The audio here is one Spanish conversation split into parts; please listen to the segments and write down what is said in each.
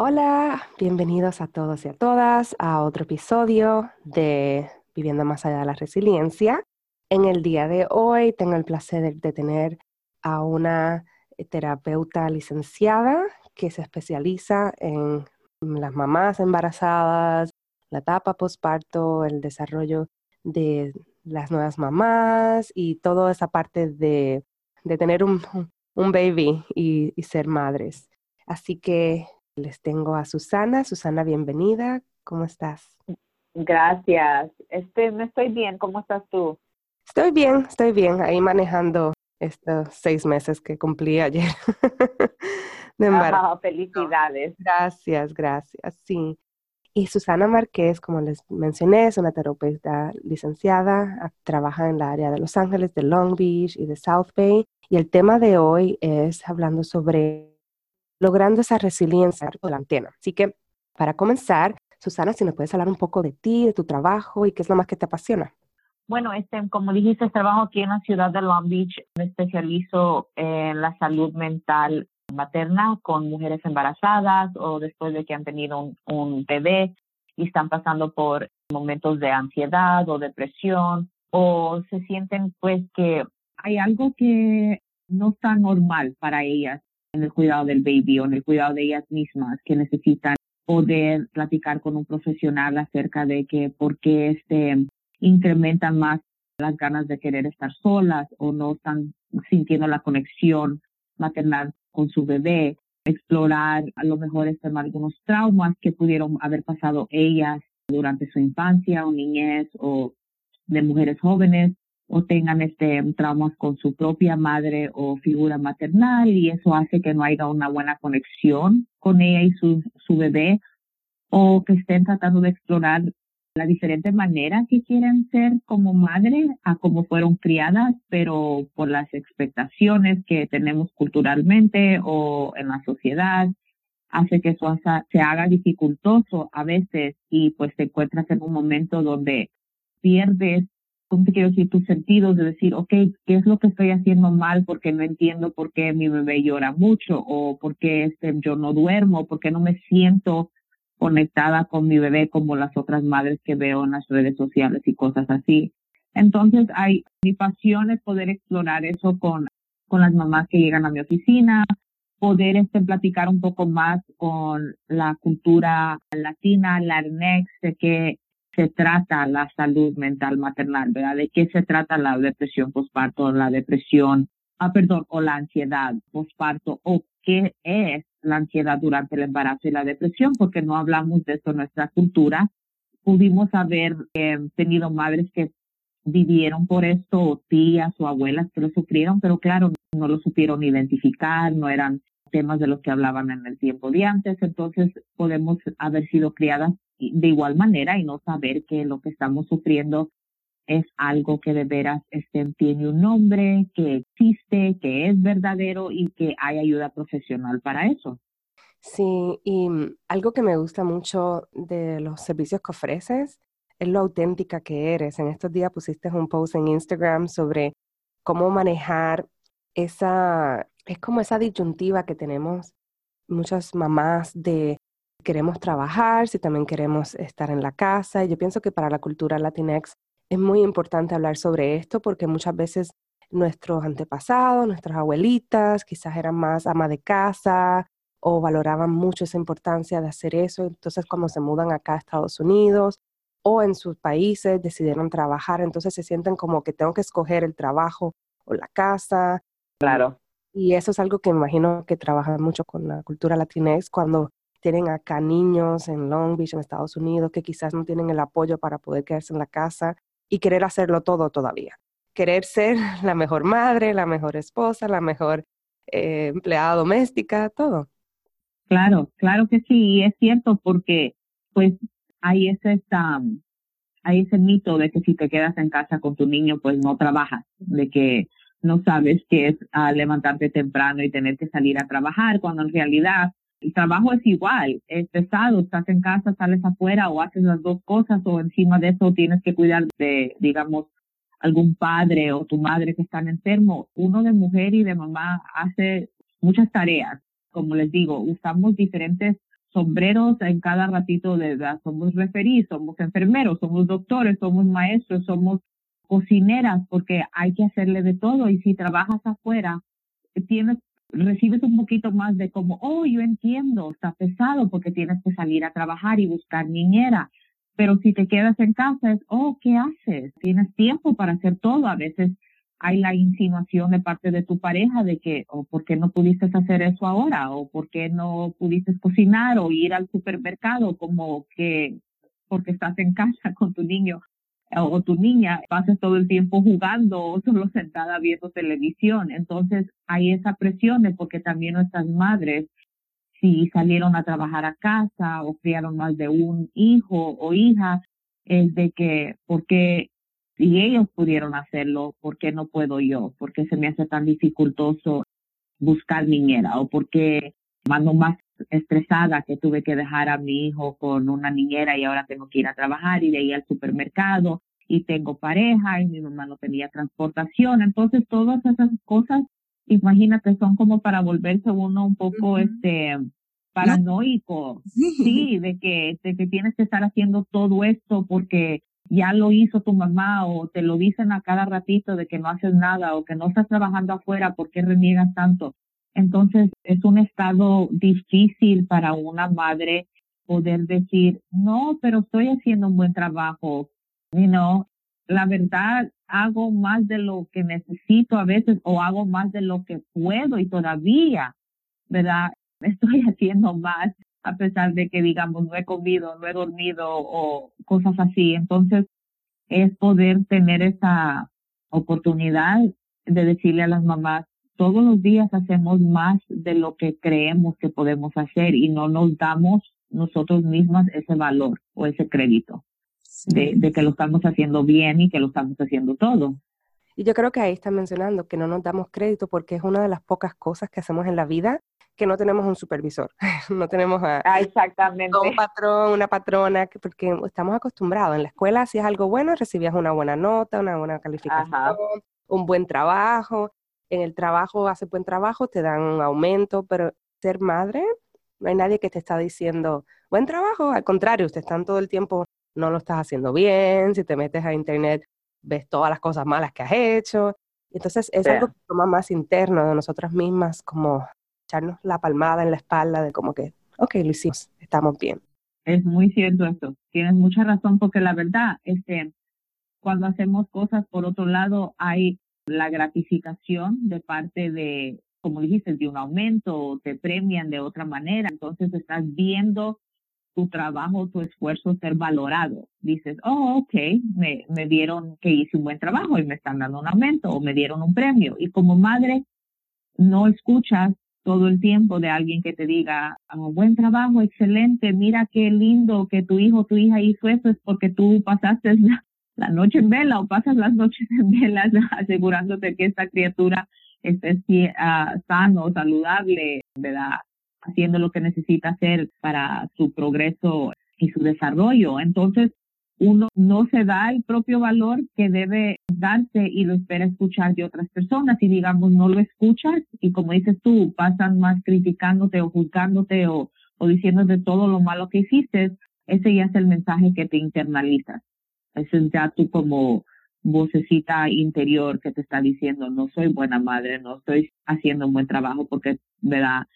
Hola, bienvenidos a todos y a todas a otro episodio de Viviendo más allá de la resiliencia. En el día de hoy tengo el placer de tener a una terapeuta licenciada que se especializa en las mamás embarazadas, la etapa postparto, el desarrollo de las nuevas mamás y toda esa parte de, tener un, baby y, y ser madres. Así que les tengo a Susana. Susana, bienvenida. ¿Cómo estás? Gracias. Este, me estoy bien. ¿Cómo estás tú? Estoy bien, estoy bien. Ahí manejando estos seis meses que cumplí ayer. de felicidades. Gracias, gracias. Sí. Y Susana Márquez, como les mencioné, es una terapeuta licenciada, trabaja en la área de Los Ángeles, de Long Beach y de South Bay. Y el tema de hoy es hablando sobre logrando esa resiliencia de la antena. Así que, para comenzar, Susana, si nos puedes hablar un poco de ti, de tu trabajo y qué es lo más que te apasiona. Bueno, este, como dijiste, trabajo aquí en la ciudad de Long Beach. Me especializo en la salud mental materna con mujeres embarazadas o después de que han tenido un, un bebé y están pasando por momentos de ansiedad o depresión o se sienten pues que hay algo que no está normal para ellas en el cuidado del baby o en el cuidado de ellas mismas que necesitan poder platicar con un profesional acerca de que por qué este, incrementan más las ganas de querer estar solas o no están sintiendo la conexión maternal con su bebé, explorar a lo mejor estén algunos traumas que pudieron haber pasado ellas durante su infancia o niñez o de mujeres jóvenes o tengan este traumas con su propia madre o figura maternal y eso hace que no haya una buena conexión con ella y su, su bebé o que estén tratando de explorar la diferente manera que quieren ser como madre a como fueron criadas, pero por las expectaciones que tenemos culturalmente o en la sociedad, hace que eso se haga dificultoso a veces y pues te encuentras en un momento donde pierdes ¿cómo te quiero decir? Tus sentidos de decir, ok, ¿qué es lo que estoy haciendo mal? Porque no entiendo por qué mi bebé llora mucho o por qué este, yo no duermo, por qué no me siento conectada con mi bebé como las otras madres que veo en las redes sociales y cosas así. Entonces, hay, mi pasión es poder explorar eso con, con las mamás que llegan a mi oficina, poder este, platicar un poco más con la cultura latina, la de que se trata la salud mental maternal, ¿verdad? ¿De qué se trata la depresión postparto, la depresión, ah, perdón, o la ansiedad postparto, o qué es la ansiedad durante el embarazo y la depresión, porque no hablamos de esto en nuestra cultura. Pudimos haber eh, tenido madres que vivieron por esto, o tías o abuelas que lo sufrieron, pero claro, no lo supieron identificar, no eran temas de los que hablaban en el tiempo de antes, entonces podemos haber sido criadas de igual manera y no saber que lo que estamos sufriendo es algo que de veras tiene un nombre, que existe, que es verdadero y que hay ayuda profesional para eso. Sí, y mm, algo que me gusta mucho de los servicios que ofreces es lo auténtica que eres. En estos días pusiste un post en Instagram sobre cómo manejar esa, es como esa disyuntiva que tenemos muchas mamás de queremos trabajar, si también queremos estar en la casa. Y yo pienso que para la cultura latinex es muy importante hablar sobre esto porque muchas veces nuestros antepasados, nuestras abuelitas, quizás eran más ama de casa o valoraban mucho esa importancia de hacer eso. Entonces, cuando se mudan acá a Estados Unidos o en sus países, decidieron trabajar, entonces se sienten como que tengo que escoger el trabajo o la casa. Claro. Y eso es algo que me imagino que trabaja mucho con la cultura latinex cuando tienen acá niños en Long Beach, en Estados Unidos, que quizás no tienen el apoyo para poder quedarse en la casa y querer hacerlo todo todavía. querer ser la mejor madre, la mejor esposa, la mejor eh, empleada doméstica, todo. Claro, claro que sí, y es cierto porque pues hay ese, hay ese mito de que si te quedas en casa con tu niño pues no trabajas, de que no sabes qué es ah, levantarte temprano y tener que salir a trabajar, cuando en realidad el trabajo es igual, es pesado, estás en casa, sales afuera o haces las dos cosas o encima de eso tienes que cuidar de, digamos, algún padre o tu madre que están enfermo. Uno de mujer y de mamá hace muchas tareas. Como les digo, usamos diferentes sombreros en cada ratito de edad. Somos referís, somos enfermeros, somos doctores, somos maestros, somos cocineras, porque hay que hacerle de todo. Y si trabajas afuera, tienes, recibes un poquito más de como, oh, yo entiendo, está pesado porque tienes que salir a trabajar y buscar niñera. Pero si te quedas en casa es, oh, ¿qué haces? Tienes tiempo para hacer todo. A veces hay la insinuación de parte de tu pareja de que, oh, ¿por qué no pudiste hacer eso ahora? O ¿por qué no pudiste cocinar o ir al supermercado como que porque estás en casa con tu niño o tu niña, pases todo el tiempo jugando o solo sentada viendo televisión. Entonces hay esa presión porque también nuestras madres si salieron a trabajar a casa o criaron más de un hijo o hija, es de que, porque si ellos pudieron hacerlo, ¿por qué no puedo yo? ¿Por qué se me hace tan dificultoso buscar niñera? ¿O por qué mando más estresada que tuve que dejar a mi hijo con una niñera y ahora tengo que ir a trabajar y de ahí al supermercado y tengo pareja y mi mamá no tenía transportación? Entonces, todas esas cosas imagínate, son como para volverse uno un poco este paranoico, sí. de que, de que tienes que estar haciendo todo esto porque ya lo hizo tu mamá o te lo dicen a cada ratito de que no haces nada o que no estás trabajando afuera, ¿por qué reniegas tanto? Entonces es un estado difícil para una madre poder decir, no, pero estoy haciendo un buen trabajo. You la verdad, hago más de lo que necesito a veces o hago más de lo que puedo y todavía, ¿verdad? Estoy haciendo más a pesar de que, digamos, no he comido, no he dormido o cosas así. Entonces, es poder tener esa oportunidad de decirle a las mamás, todos los días hacemos más de lo que creemos que podemos hacer y no nos damos nosotros mismas ese valor o ese crédito de, que lo estamos haciendo bien y que lo estamos haciendo todo. Y yo creo que ahí está mencionando que no nos damos crédito porque es una de las pocas cosas que hacemos en la vida que no tenemos un supervisor, no tenemos a, ah, exactamente. un patrón, una patrona, porque estamos acostumbrados. En la escuela, si es algo bueno, recibías una buena nota, una buena calificación, un buen trabajo. En el trabajo, haces buen trabajo, te dan un aumento, pero ser madre, no hay nadie que te está diciendo, buen trabajo, al contrario, ustedes están todo el tiempo no lo estás haciendo bien, si te metes a internet ves todas las cosas malas que has hecho. Entonces es algo que toma más interno de nosotras mismas, como echarnos la palmada en la espalda de como que, ok, lo hicimos, estamos bien. Es muy cierto esto, tienes mucha razón porque la verdad, es que cuando hacemos cosas por otro lado hay la gratificación de parte de, como dijiste, de un aumento, te premian de otra manera, entonces estás viendo tu trabajo, tu esfuerzo ser valorado. Dices, oh, ok, me, me dieron que hice un buen trabajo y me están dando un aumento o me dieron un premio. Y como madre, no escuchas todo el tiempo de alguien que te diga, oh, buen trabajo, excelente, mira qué lindo que tu hijo, tu hija hizo eso, es porque tú pasaste la, noche en vela o pasas las noches en vela asegurándote que esta criatura esté uh, sano, saludable, ¿verdad? haciendo lo que necesita hacer para su progreso y su desarrollo. Entonces, uno no se da el propio valor que debe darse y lo espera escuchar de otras personas y digamos no lo escuchas y como dices tú, pasan más criticándote o juzgándote o, o diciéndote todo lo malo que hiciste, ese ya es el mensaje que te internalizas. Ese es ya tú como vocecita interior que te está diciendo, no soy buena madre, no estoy haciendo un buen trabajo porque, ¿verdad?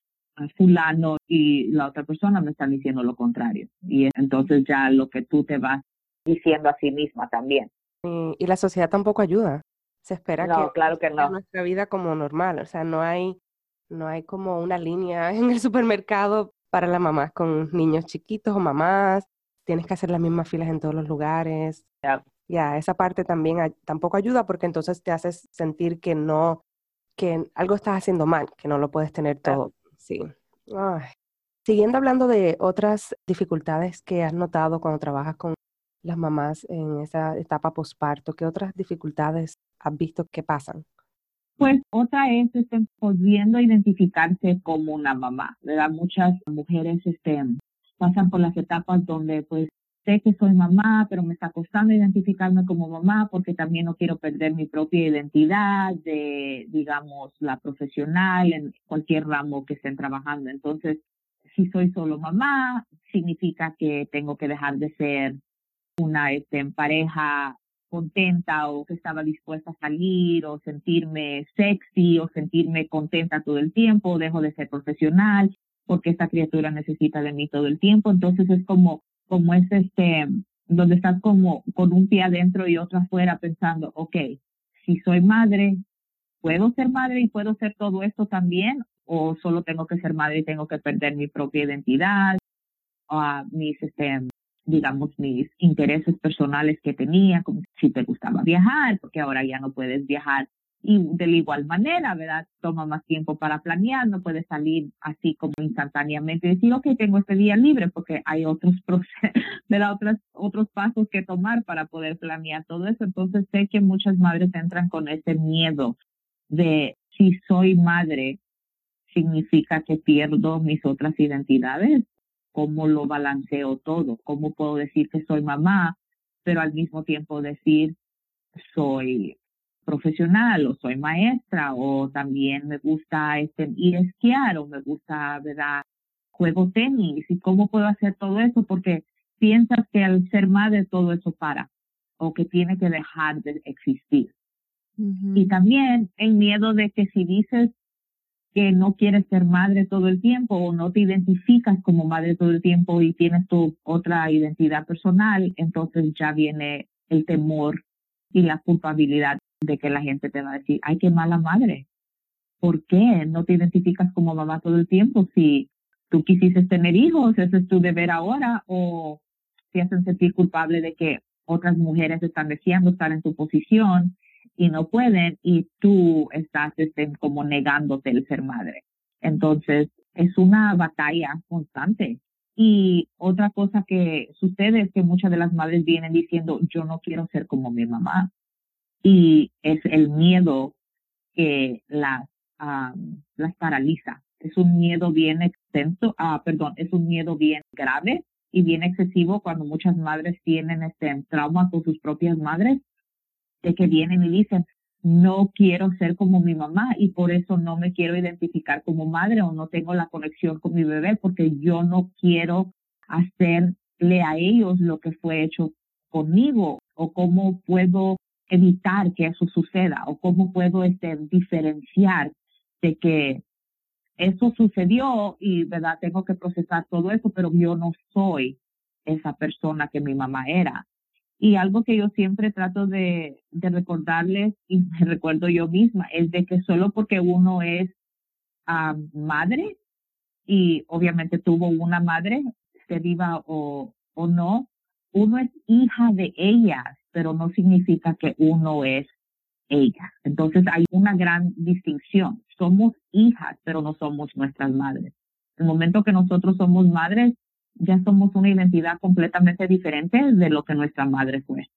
fulano y la otra persona me están diciendo lo contrario. Y entonces ya lo que tú te vas diciendo a sí misma también. Y, la sociedad tampoco ayuda. Se espera no, que claro que no. nuestra vida como normal, o sea, no hay no hay como una línea en el supermercado para las mamás con niños chiquitos o mamás. Tienes que hacer las mismas filas en todos los lugares. Ya, esa parte también tampoco ayuda porque entonces te haces sentir que no, que algo estás haciendo mal, que no lo puedes tener todo. Sí. Siguiendo hablando de otras dificultades que has notado cuando trabajas con las mamás en esa etapa posparto, ¿qué otras dificultades has visto que pasan? Pues otra es este, pudiendo identificarse como una mamá, ¿verdad? Muchas mujeres este, pasan por las etapas donde pues sé que soy mamá, pero me está costando identificarme como mamá porque también no quiero perder mi propia identidad de, digamos, la profesional en cualquier ramo que estén trabajando. Entonces, si soy solo mamá, significa que tengo que dejar de ser una este, pareja contenta o que estaba dispuesta a salir o sentirme sexy o sentirme contenta todo el tiempo, dejo de ser profesional porque esta criatura necesita de mí todo el tiempo. Entonces es como, como es este, donde estás como con un pie adentro y otro afuera pensando, ok, si soy madre, ¿puedo ser madre y puedo ser todo esto también? ¿O solo tengo que ser madre y tengo que perder mi propia identidad? o mis este, digamos, mis intereses personales que tenía, como si te gustaba viajar, porque ahora ya no puedes viajar. Y de la igual manera, ¿verdad? Toma más tiempo para planear, no puedes salir así como instantáneamente y decir, ok, tengo este día libre, porque hay otros ¿verdad? Otros, otros pasos que tomar para poder planear todo eso. Entonces sé que muchas madres entran con ese miedo de si soy madre, significa que pierdo mis otras identidades cómo lo balanceo todo, cómo puedo decir que soy mamá, pero al mismo tiempo decir soy profesional o soy maestra o también me gusta este, ir a esquiar o me gusta, ¿verdad? Juego tenis y cómo puedo hacer todo eso porque piensas que al ser madre todo eso para o que tiene que dejar de existir. Y también el miedo de que si dices que no quieres ser madre todo el tiempo o no te identificas como madre todo el tiempo y tienes tu otra identidad personal, entonces ya viene el temor y la culpabilidad de que la gente te va a decir, ay, qué mala madre. ¿Por qué no te identificas como mamá todo el tiempo si tú quisiste tener hijos, ese es tu deber ahora o te hacen sentir culpable de que otras mujeres están deseando estar en tu posición y no pueden y tú estás este, como negándote el ser madre. Entonces, es una batalla constante. Y otra cosa que sucede es que muchas de las madres vienen diciendo, yo no quiero ser como mi mamá. Y es el miedo que las, las paraliza. Es un miedo bien extenso, ah, perdón, es un miedo bien grave y bien excesivo cuando muchas madres tienen este trauma con sus propias madres de que vienen y dicen, no quiero ser como mi mamá y por eso no me quiero identificar como madre o no tengo la conexión con mi bebé porque yo no quiero hacerle a ellos lo que fue hecho conmigo o cómo puedo evitar que eso suceda o cómo puedo este, diferenciar de que eso sucedió y verdad tengo que procesar todo eso pero yo no soy esa persona que mi mamá era. Y algo que yo siempre trato de, recordarles, y me recuerdo yo misma, es de que solo porque uno es ah, madre, y obviamente tuvo una madre, se viva o, o no, uno es hija de ellas, pero no significa que uno es ella. Entonces hay una gran distinción. Somos hijas, pero no somos nuestras madres. El momento que nosotros somos madres, ya somos una identidad completamente diferente de lo que nuestra madre fue.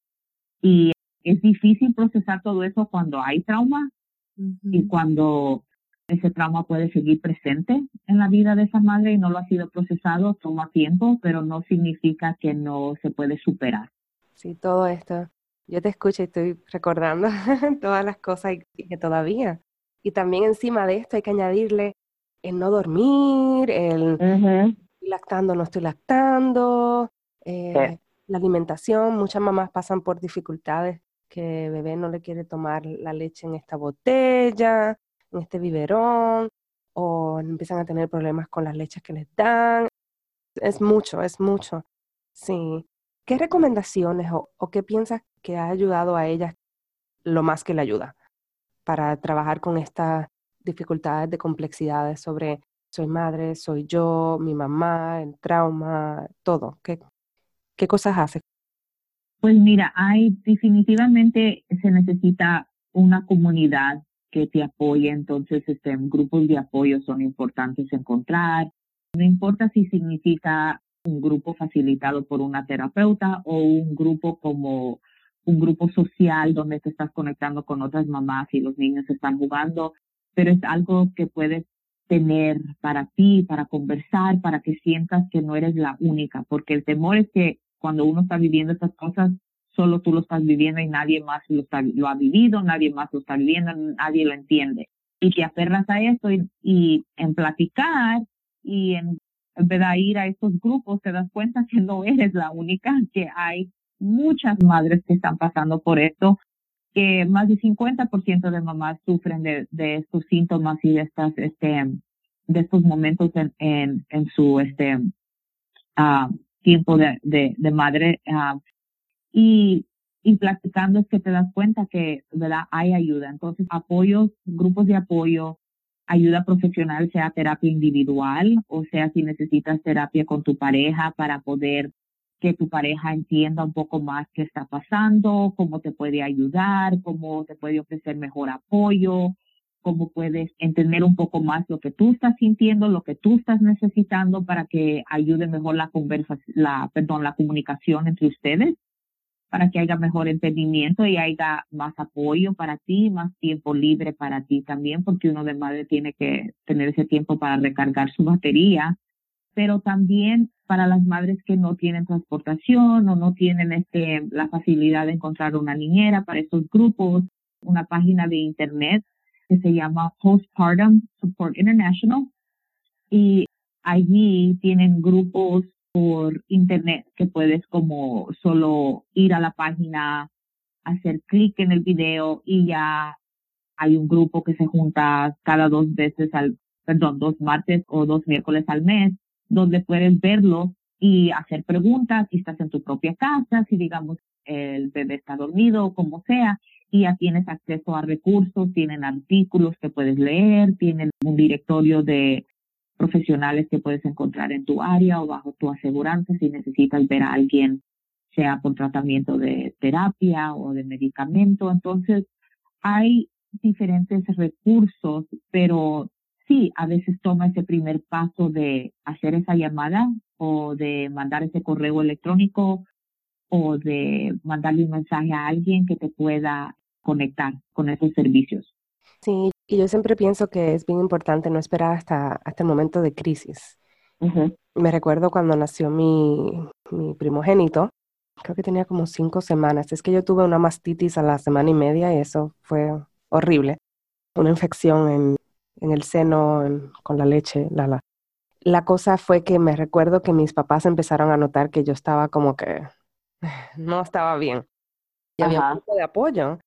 Y es difícil procesar todo eso cuando hay trauma y cuando ese trauma puede seguir presente en la vida de esa madre y no lo ha sido procesado, toma tiempo, pero no significa que no se puede superar. Sí, todo esto. Yo te escucho y estoy recordando todas las cosas que todavía. Y también encima de esto hay que añadirle el no dormir, el lactando, no estoy lactando, eh, la alimentación, muchas mamás pasan por dificultades que bebé no le quiere tomar la leche en esta botella, en este biberón, o empiezan a tener problemas con las leches que les dan. Es mucho, es mucho. Sí. ¿Qué recomendaciones o, qué piensas que ha ayudado a ellas lo más que le ayuda para trabajar con estas dificultades de complejidades sobre soy madre, soy yo, mi mamá, el trauma, todo. ¿Qué, qué cosas hace? Pues mira, hay definitivamente se necesita una comunidad que te apoye, entonces este, grupos de apoyo son importantes encontrar. No importa si significa un grupo facilitado por una terapeuta o un grupo como un grupo social donde te estás conectando con otras mamás y los niños están jugando, pero es algo que puedes tener para ti, para conversar, para que sientas que no eres la única, porque el temor es que cuando uno está viviendo estas cosas, solo tú lo estás viviendo y nadie más lo, lo ha vivido, nadie más lo está viviendo, nadie lo entiende. Y te aferras a eso y, en platicar y en, de ir a estos grupos te das cuenta que no eres la única, que hay muchas madres que están pasando por esto, que más del 50% de mamás sufren de, de, estos síntomas y de estas, este, de estos momentos en, en, en su, este, uh, tiempo de, de, de madre. Uh, y, y platicando es que te das cuenta que, ¿verdad? Hay ayuda. Entonces, apoyos, grupos de apoyo, ayuda profesional, sea terapia individual, o sea, si necesitas terapia con tu pareja para poder que tu pareja entienda un poco más qué está pasando, cómo te puede ayudar, cómo te puede ofrecer mejor apoyo, cómo puedes entender un poco más lo que tú estás sintiendo, lo que tú estás necesitando para que ayude mejor la conversación, la, perdón, la comunicación entre ustedes para que haya mejor entendimiento y haya más apoyo para ti, más tiempo libre para ti también, porque uno de madre tiene que tener ese tiempo para recargar su batería, pero también para las madres que no tienen transportación o no tienen este, la facilidad de encontrar una niñera para estos grupos, una página de internet que se llama Postpartum Support International. Y allí tienen grupos por internet que puedes como solo ir a la página, hacer clic en el video y ya hay un grupo que se junta cada dos veces al, perdón, dos martes o dos miércoles al mes, donde puedes verlo y hacer preguntas si estás en tu propia casa, si digamos el bebé está dormido como sea, y ya tienes acceso a recursos, tienen artículos que puedes leer, tienen un directorio de profesionales que puedes encontrar en tu área o bajo tu aseguranza si necesitas ver a alguien, sea por tratamiento de terapia o de medicamento. Entonces, hay diferentes recursos, pero sí, a veces toma ese primer paso de hacer esa llamada o de mandar ese correo electrónico o de mandarle un mensaje a alguien que te pueda conectar con esos servicios. Sí, y yo siempre pienso que es bien importante no esperar hasta, hasta el momento de crisis. Me recuerdo cuando nació mi, mi primogénito, creo que tenía como cinco semanas. Es que yo tuve una mastitis a la semana y media y eso fue horrible. Una infección en, en el seno con la leche, la, la. La cosa fue que me recuerdo que mis papás empezaron a notar que yo estaba como que no estaba bien. Y había un poco de apoyo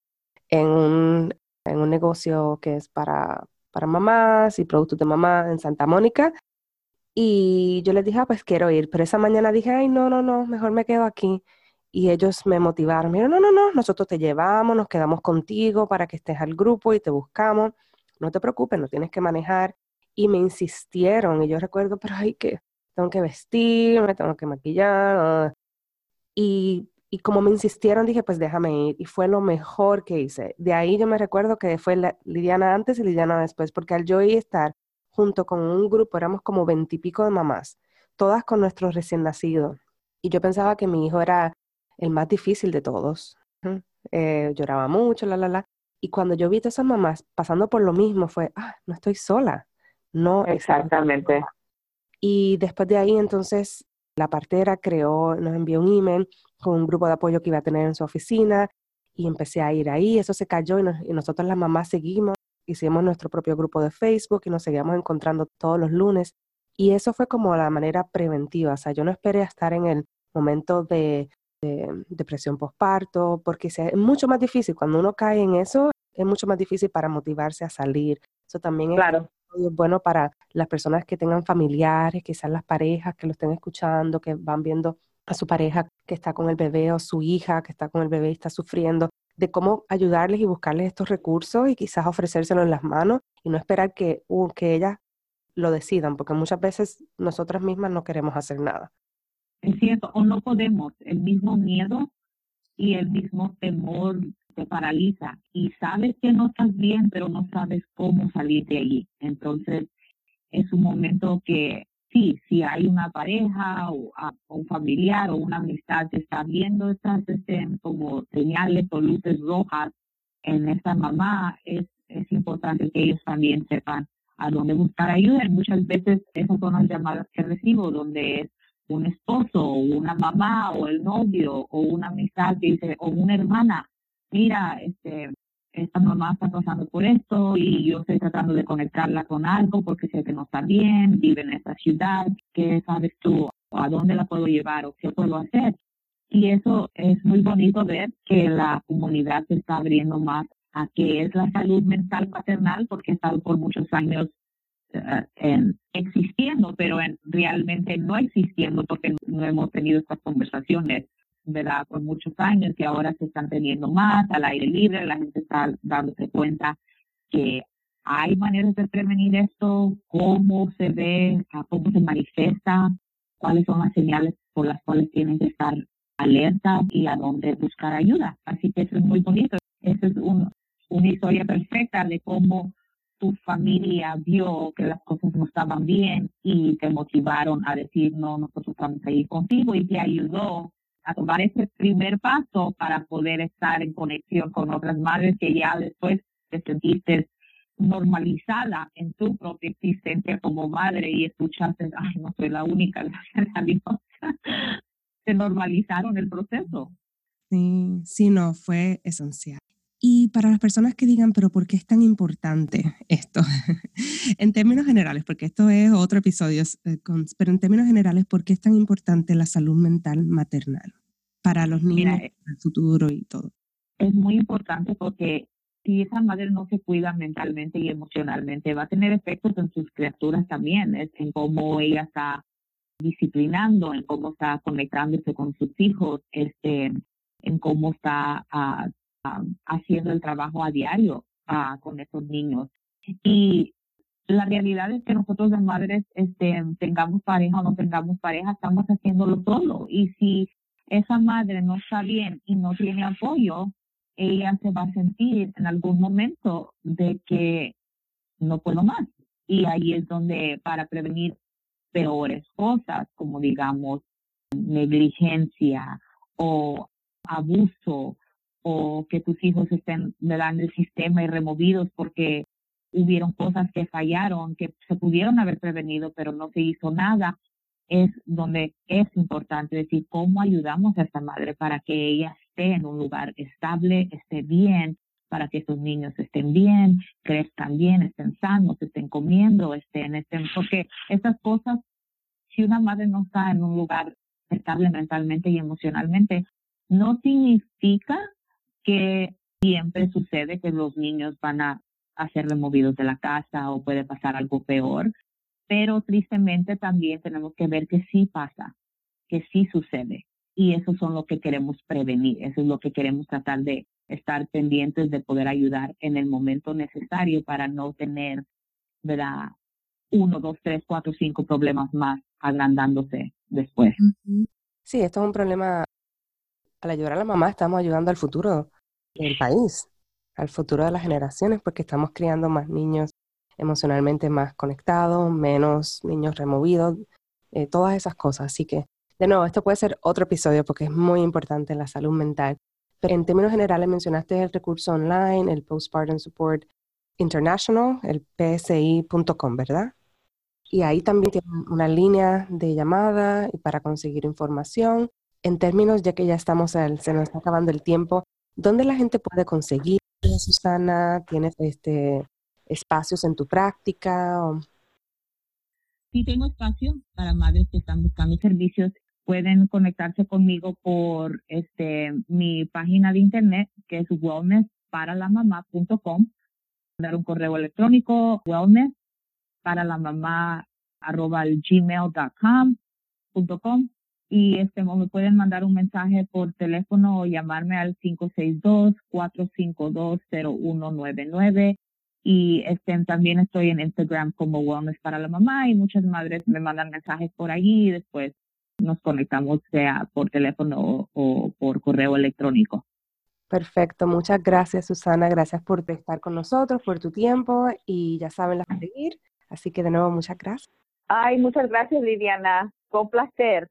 en un en un negocio que es para, para mamás y productos de mamá en Santa Mónica. Y yo les dije, ah, pues quiero ir. Pero esa mañana dije, ay, no, no, no, mejor me quedo aquí. Y ellos me motivaron. Mira, no, no, no, nosotros te llevamos, nos quedamos contigo para que estés al grupo y te buscamos. No te preocupes, no tienes que manejar. Y me insistieron. Y yo recuerdo, pero ay, que tengo que vestir, me tengo que maquillar. Ah". Y y como me insistieron, dije, pues déjame ir. Y fue lo mejor que hice. De ahí yo me recuerdo que fue la, Lidiana antes y Lidiana después, porque al yo ir estar junto con un grupo, éramos como veintipico de mamás, todas con nuestros recién nacidos. Y yo pensaba que mi hijo era el más difícil de todos. Eh, lloraba mucho, la, la, la. Y cuando yo vi a esas mamás pasando por lo mismo, fue, ah, no estoy sola. No. Exactamente. Y después de ahí, entonces, la partera creó, nos envió un email con un grupo de apoyo que iba a tener en su oficina y empecé a ir ahí, eso se cayó y, nosotros las mamás seguimos, hicimos nuestro propio grupo de Facebook y nos seguíamos encontrando todos los lunes y eso fue como la manera preventiva, o sea, yo no esperé a estar en el momento de, depresión postparto, porque es mucho más difícil, cuando uno cae en eso, es mucho más difícil para motivarse a salir. Eso también claro. es bueno para las personas que tengan familiares, quizás las parejas que lo estén escuchando, que van viendo a su pareja que está con el bebé o su hija que está con el bebé y está sufriendo, de cómo ayudarles y buscarles estos recursos y quizás ofrecérselos en las manos y no esperar que, uh, que ellas lo decidan, porque muchas veces nosotras mismas no queremos hacer nada. Es cierto, o no podemos, el mismo miedo y el mismo temor te paraliza y sabes que no estás bien, pero no sabes cómo salir de allí. Entonces, es un momento que sí, si hay una pareja o, un familiar o una amistad que está viendo estas este, como señales o luces rojas en esta mamá, es, es importante que ellos también sepan a dónde buscar ayuda. Muchas veces esas son las llamadas que recibo, donde es un esposo o una mamá o el novio o una amistad que dice, o una hermana, mira, este, esta mamá está pasando por esto y yo estoy tratando de conectarla con algo porque sé que no está bien, vive en esta ciudad, ¿qué sabes tú? ¿A dónde la puedo llevar o qué puedo hacer? Y eso es muy bonito ver que la comunidad se está abriendo más a qué es la salud mental paternal porque ha estado por muchos años uh, existiendo, pero en, realmente no existiendo porque no hemos tenido estas conversaciones ¿verdad? Por muchos años y ahora se están teniendo más al aire libre, la gente está dándose cuenta que hay maneras de prevenir esto, cómo se ve, cómo se manifiesta, cuáles son las señales por las cuales tienen que estar alerta y a dónde buscar ayuda. Así que eso es muy bonito. Esa es un, una historia perfecta de cómo tu familia vio que las cosas no estaban bien y te motivaron a decir, no, nosotros vamos a ir contigo y te ayudó a tomar ese primer paso para poder estar en conexión con otras madres que ya después te sentiste normalizada en tu propia existencia como madre y escuchaste, ay, no soy la única, gracias a Dios. Se normalizaron el proceso. Sí, sí, no, fue esencial. Y para las personas que digan, pero ¿por qué es tan importante esto? en términos generales, porque esto es otro episodio, eh, pero en términos generales, ¿por qué es tan importante la salud mental maternal para los niños, para el futuro y todo? Es muy importante porque si esa madre no se cuida mentalmente y emocionalmente, va a tener efectos en sus criaturas también, en cómo ella está disciplinando, en cómo está conectándose con sus hijos, este, en cómo está uh, haciendo el trabajo a diario uh, con esos niños. Y la realidad es que nosotros las madres, este, tengamos pareja o no tengamos pareja, estamos haciéndolo solo. Y si esa madre no está bien y no tiene apoyo, ella se va a sentir en algún momento de que no puedo más. Y ahí es donde para prevenir peores cosas, como digamos negligencia o abuso o que tus hijos estén en el sistema y removidos porque hubieron cosas que fallaron, que se pudieron haber prevenido, pero no se hizo nada, es donde es importante decir cómo ayudamos a esta madre para que ella esté en un lugar estable, esté bien, para que sus niños estén bien, crezcan bien, estén sanos, estén comiendo, estén, estén, porque estas cosas, si una madre no está en un lugar estable mentalmente y emocionalmente, no significa que siempre sucede que los niños van a, ser removidos de la casa o puede pasar algo peor, pero tristemente también tenemos que ver que sí pasa, que sí sucede. Y eso son lo que queremos prevenir, eso es lo que queremos tratar de estar pendientes de poder ayudar en el momento necesario para no tener, ¿verdad? Uno, dos, tres, cuatro, cinco problemas más agrandándose después. Sí, esto es un problema. Al ayudar a la mamá, estamos ayudando al futuro del país, al futuro de las generaciones, porque estamos criando más niños emocionalmente más conectados, menos niños removidos, eh, todas esas cosas. Así que, de nuevo, esto puede ser otro episodio porque es muy importante la salud mental. Pero en términos generales mencionaste el recurso online, el Postpartum Support International, el psi.com, ¿verdad? Y ahí también tienen una línea de llamada para conseguir información. En términos, ya que ya estamos, se nos está acabando el tiempo, ¿Dónde la gente puede conseguir, Susana? ¿Tienes este, espacios en tu práctica? Sí, tengo espacio para madres que están buscando servicios. Pueden conectarse conmigo por este mi página de internet, que es wellnessparalamamá.com. Dar un correo electrónico, wellness para la mamá y este me pueden mandar un mensaje por teléfono o llamarme al 562-452-0199 y este, también estoy en Instagram como Wellness para la Mamá y muchas madres me mandan mensajes por allí y después nos conectamos sea por teléfono o, por correo electrónico. Perfecto, muchas gracias Susana, gracias por estar con nosotros, por tu tiempo y ya saben las seguir, así que de nuevo muchas gracias. Ay, muchas gracias Viviana, con placer.